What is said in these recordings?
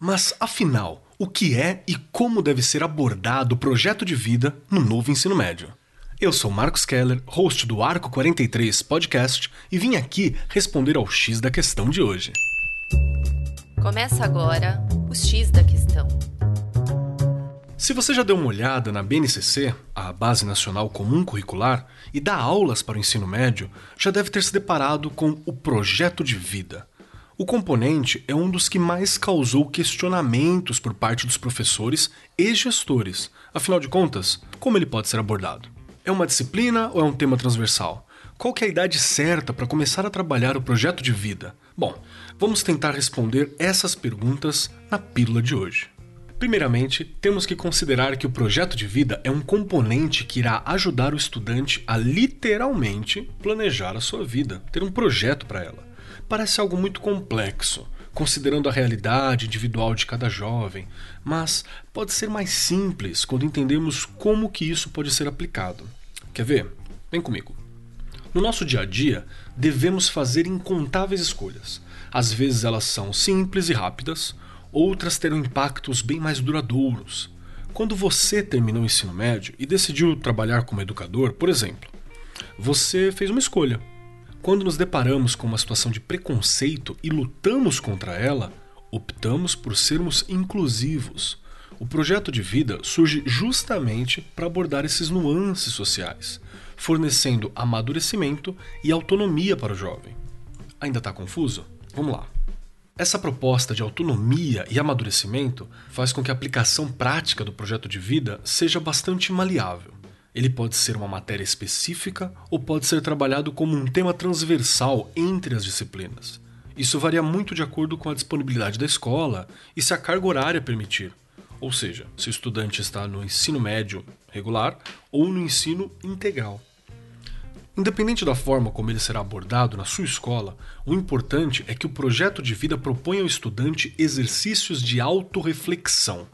Mas afinal, o que é e como deve ser abordado o projeto de vida no novo ensino médio? Eu sou Marcos Keller, host do Arco 43 Podcast, e vim aqui responder ao X da questão de hoje. Começa agora o X da questão. Se você já deu uma olhada na BNCC, a Base Nacional Comum Curricular, e dá aulas para o ensino médio, já deve ter se deparado com o projeto de vida. O componente é um dos que mais causou questionamentos por parte dos professores e gestores. Afinal de contas, como ele pode ser abordado? É uma disciplina ou é um tema transversal? Qual é a idade certa para começar a trabalhar o projeto de vida? Bom, vamos tentar responder essas perguntas na pílula de hoje. Primeiramente, temos que considerar que o projeto de vida é um componente que irá ajudar o estudante a literalmente planejar a sua vida, ter um projeto para ela parece algo muito complexo, considerando a realidade individual de cada jovem, mas pode ser mais simples quando entendemos como que isso pode ser aplicado. Quer ver? Vem comigo. No nosso dia a dia, devemos fazer incontáveis escolhas. Às vezes elas são simples e rápidas, outras terão impactos bem mais duradouros. Quando você terminou o ensino médio e decidiu trabalhar como educador, por exemplo, você fez uma escolha quando nos deparamos com uma situação de preconceito e lutamos contra ela, optamos por sermos inclusivos. O projeto de vida surge justamente para abordar esses nuances sociais, fornecendo amadurecimento e autonomia para o jovem. Ainda está confuso? Vamos lá. Essa proposta de autonomia e amadurecimento faz com que a aplicação prática do projeto de vida seja bastante maleável. Ele pode ser uma matéria específica ou pode ser trabalhado como um tema transversal entre as disciplinas. Isso varia muito de acordo com a disponibilidade da escola e se a carga horária permitir. Ou seja, se o estudante está no ensino médio regular ou no ensino integral. Independente da forma como ele será abordado na sua escola, o importante é que o projeto de vida proponha ao estudante exercícios de autorreflexão,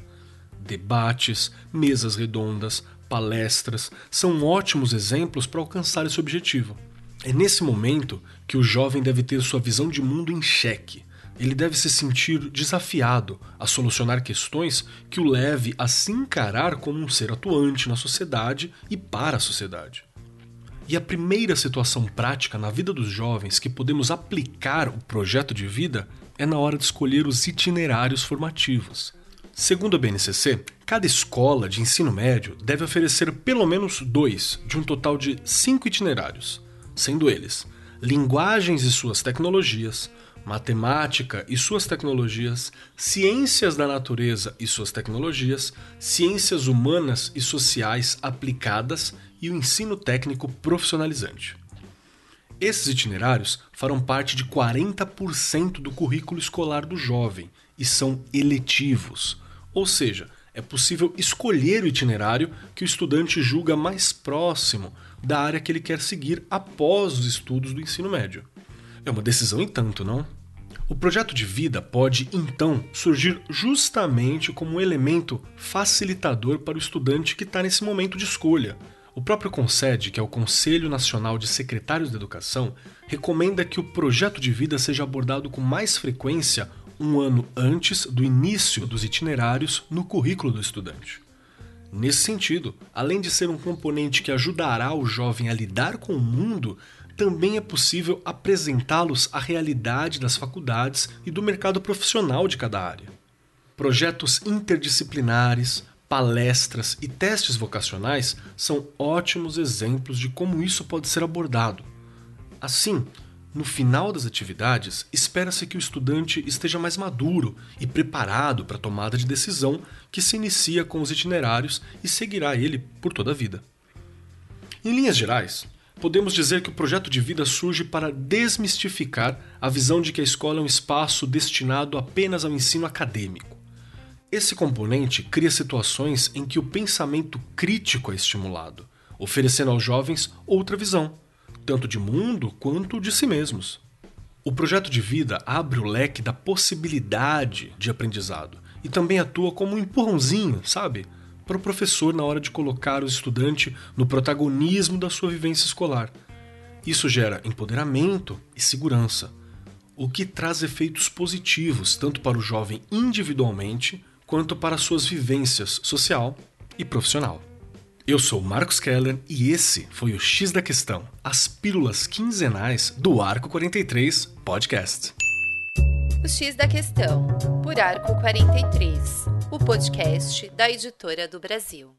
debates, mesas redondas, palestras são ótimos exemplos para alcançar esse objetivo. É nesse momento que o jovem deve ter sua visão de mundo em xeque. Ele deve se sentir desafiado a solucionar questões que o leve a se encarar como um ser atuante na sociedade e para a sociedade. E a primeira situação prática na vida dos jovens que podemos aplicar o projeto de vida é na hora de escolher os itinerários formativos. Segundo a BNCC, cada escola de ensino médio deve oferecer pelo menos dois, de um total de cinco itinerários, sendo eles linguagens e suas tecnologias, matemática e suas tecnologias, ciências da natureza e suas tecnologias, ciências humanas e sociais aplicadas e o ensino técnico profissionalizante. Esses itinerários farão parte de 40% do currículo escolar do jovem e são eletivos ou seja, é possível escolher o itinerário que o estudante julga mais próximo da área que ele quer seguir após os estudos do ensino médio. É uma decisão em tanto, não? O projeto de vida pode, então, surgir justamente como um elemento facilitador para o estudante que está nesse momento de escolha. O próprio CONSED, que é o Conselho Nacional de Secretários de Educação, recomenda que o projeto de vida seja abordado com mais frequência um ano antes do início dos itinerários no currículo do estudante. Nesse sentido, além de ser um componente que ajudará o jovem a lidar com o mundo, também é possível apresentá-los à realidade das faculdades e do mercado profissional de cada área. Projetos interdisciplinares, palestras e testes vocacionais são ótimos exemplos de como isso pode ser abordado. Assim, no final das atividades, espera-se que o estudante esteja mais maduro e preparado para a tomada de decisão que se inicia com os itinerários e seguirá ele por toda a vida. Em linhas gerais, podemos dizer que o projeto de vida surge para desmistificar a visão de que a escola é um espaço destinado apenas ao ensino acadêmico. Esse componente cria situações em que o pensamento crítico é estimulado, oferecendo aos jovens outra visão tanto de mundo quanto de si mesmos. O projeto de vida abre o leque da possibilidade de aprendizado e também atua como um empurrãozinho, sabe? Para o professor na hora de colocar o estudante no protagonismo da sua vivência escolar. Isso gera empoderamento e segurança. o que traz efeitos positivos tanto para o jovem individualmente quanto para suas vivências social e profissional. Eu sou Marcos Keller e esse foi o X da Questão, as pílulas quinzenais do Arco 43 Podcast. O X da Questão, por Arco 43, o podcast da editora do Brasil.